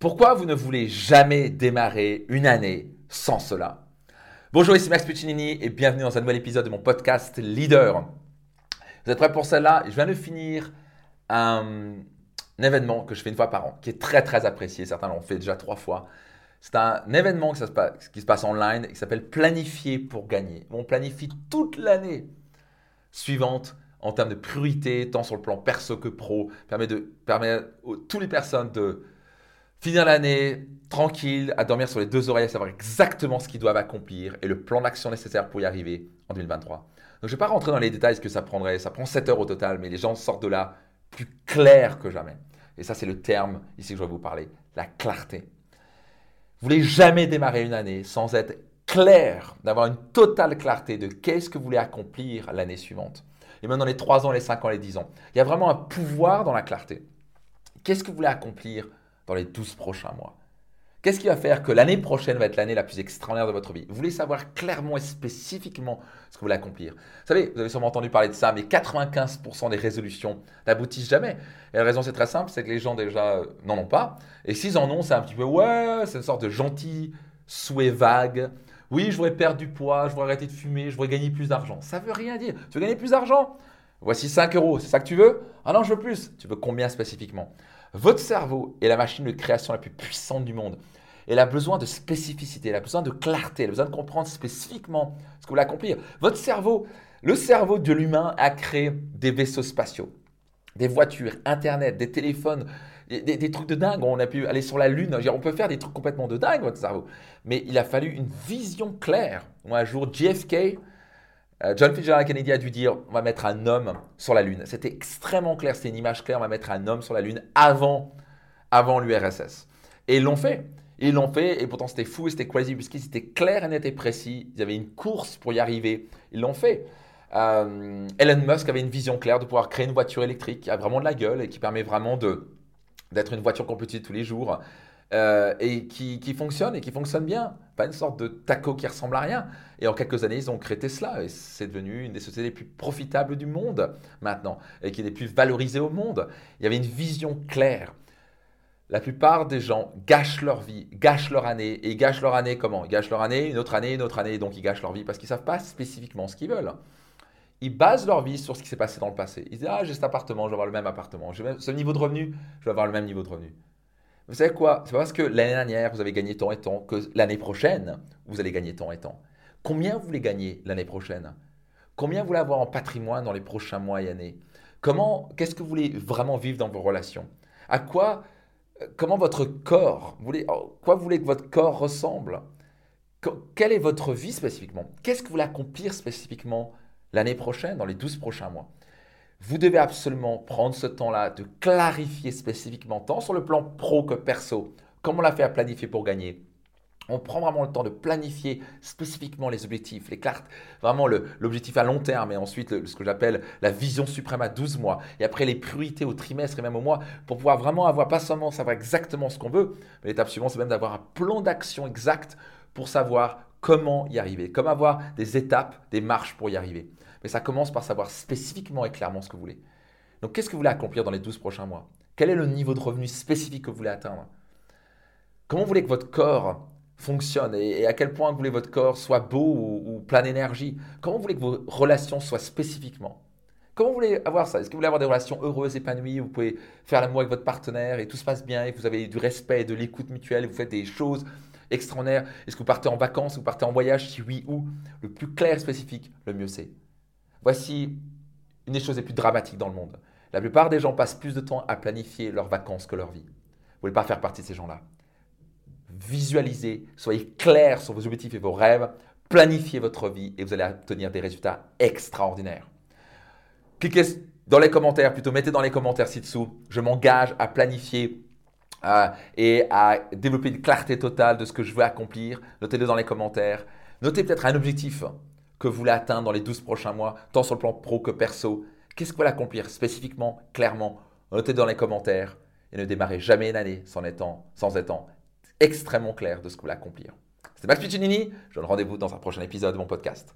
Pourquoi vous ne voulez jamais démarrer une année sans cela? Bonjour, ici Max Puccinini et bienvenue dans un nouvel épisode de mon podcast Leader. Vous êtes prêts pour celle-là? Je viens de finir un, événement que je fais une fois par an, qui est très très apprécié. Certains l'ont fait déjà trois fois. C'est un événement qui se, passe, qui se online et qui s'appelle Planifier pour gagner. On planifie toute l'année suivante en termes de priorité, tant sur le plan perso que pro, permet, de, permet à toutes les personnes de finir l'année tranquille, à dormir sur les deux oreilles, à savoir exactement ce qu'ils doivent accomplir et le plan d'action nécessaire pour y arriver en 2023. Donc je ne vais pas rentrer dans les détails ce que ça prendrait, ça prend 7 heures au total, mais les gens sortent de là plus clairs que jamais. Et ça c'est le terme ici que je vais vous parler, la clarté. Vous voulez jamais démarrer une année sans être clair, d'avoir une totale clarté de qu'est-ce que vous voulez accomplir l'année suivante. Et dans les 3 ans, les 5 ans, les 10 ans. Il y a vraiment un pouvoir dans la clarté. Qu'est-ce que vous voulez accomplir dans les 12 prochains mois Qu'est-ce qui va faire que l'année prochaine va être l'année la plus extraordinaire de votre vie? Vous voulez savoir clairement et spécifiquement ce que vous voulez accomplir. Vous savez, vous avez sûrement entendu parler de ça, mais 95% des résolutions n'aboutissent jamais. Et la raison, c'est très simple, c'est que les gens déjà euh, n'en ont pas. Et s'ils en ont, c'est un petit peu, ouais, c'est une sorte de gentil souhait vague oui, je voudrais perdre du poids, je voudrais arrêter de fumer, je voudrais gagner plus d'argent. Ça veut rien dire. Tu veux gagner plus d'argent? Voici 5 euros, c'est ça que tu veux? Ah non, je veux plus. Tu veux combien spécifiquement? Votre cerveau est la machine de création la plus puissante du monde. Elle a besoin de spécificité, elle a besoin de clarté, elle a besoin de comprendre spécifiquement ce que vous voulez accomplir. Votre cerveau, le cerveau de l'humain a créé des vaisseaux spatiaux, des voitures, Internet, des téléphones, des, trucs de dingue. On a pu aller sur la Lune. On peut faire des trucs complètement de dingue, votre cerveau. Mais il a fallu une vision claire. un jour, JFK, John Fitzgerald Kennedy a dû dire on va mettre un homme sur la Lune. C'était extrêmement clair, c'était une image claire on va mettre un homme sur la Lune avant, avant l'URSS. Et ils l'ont fait. Ils l'ont fait, et pourtant c'était fou c'était crazy, puisqu'ils étaient clairs et nets et précis. Ils avaient une course pour y arriver. Ils l'ont fait. Euh, Elon Musk avait une vision claire de pouvoir créer une voiture électrique qui a vraiment de la gueule et qui permet vraiment d'être une voiture qu'on peut utiliser tous les jours euh, et qui, fonctionne et qui fonctionne bien. Pas une sorte de taco qui ressemble à rien. Et en quelques années, ils ont créé Tesla et c'est devenu une des sociétés les plus profitables du monde maintenant et qui est les plus valorisées au monde. Il y avait une vision claire. La plupart des gens gâchent leur vie, gâchent leur année et ils gâchent leur année comment? Ils gâchent leur année, une autre année, une autre année, donc ils gâchent leur vie parce qu'ils ne savent pas spécifiquement ce qu'ils veulent ils basent leur vie sur ce qui s'est passé dans le passé. Ils disent Ah, j'ai cet appartement, je vais avoir le même appartement. J'ai ce niveau de revenu, je vais avoir le même niveau de revenu. Vous savez quoi? C'est pas parce que l'année dernière, vous avez gagné tant et tant que l'année prochaine, vous allez gagner tant et tant. Combien vous voulez gagner l'année prochaine? Combien vous voulez avoir en patrimoine dans les prochains mois et années? Comment, qu'est-ce que vous voulez vraiment vivre dans vos relations? À quoi, comment votre corps, vous voulez, oh, quoi vous voulez que votre corps ressemble? Quelle est votre vie spécifiquement? Qu'est-ce que vous voulez accomplir spécifiquement l'année prochaine, dans les 12 prochains mois? Vous devez absolument prendre ce temps-là de clarifier spécifiquement, tant sur le plan pro que perso, comme on l'a fait à planifier pour gagner. On prend vraiment le temps de planifier spécifiquement les objectifs, les cartes, vraiment l'objectif à long terme et ensuite ce que j'appelle la vision suprême à 12 mois. Et après les priorités au trimestre et même au mois pour pouvoir vraiment avoir, pas seulement savoir exactement ce qu'on veut, mais l'étape suivante, c'est même d'avoir un plan d'action exact pour savoir comment y arriver, comment avoir des étapes, des marches pour y arriver. Mais ça commence par savoir spécifiquement et clairement ce que vous voulez. Donc, qu'est-ce que vous voulez accomplir dans les 12 prochains mois? Quel est le niveau de revenu spécifique que vous voulez atteindre? Comment vous voulez que votre corps fonctionne et, à quel point vous voulez que votre corps soit beau ou, plein d'énergie? Comment vous voulez que vos relations soient spécifiquement? Comment vous voulez avoir ça? Est-ce que vous voulez avoir des relations heureuses, épanouies, où vous pouvez faire l'amour avec votre partenaire et tout se passe bien et vous avez du respect et de l'écoute mutuelle, et vous faites des choses extraordinaires Est-ce que vous partez en vacances, vous partez en voyage? Si oui, où? Le plus clair et spécifique, le mieux c'est. Voici une des choses les plus dramatiques dans le monde. La plupart des gens passent plus de temps à planifier leurs vacances que leur vie. Vous ne voulez pas faire partie de ces gens-là. Visualisez, soyez clair sur vos objectifs et vos rêves, planifiez votre vie et vous allez obtenir des résultats extraordinaires. Cliquez dans les commentaires, plutôt mettez dans les commentaires ci-dessous, je m'engage à planifier euh, et à développer une clarté totale de ce que je veux accomplir. Notez-le dans les commentaires. Notez peut-être un objectif que vous voulez atteindre dans les 12 prochains mois, tant sur le plan pro que perso. Qu'est-ce que vous voulez accomplir spécifiquement, clairement? Notez dans les commentaires et ne démarrez jamais une année sans étant, sans extrêmement clair de ce que vous voulez accomplir. C'était Max Piccinini, je donne rendez-vous dans un prochain épisode de mon podcast.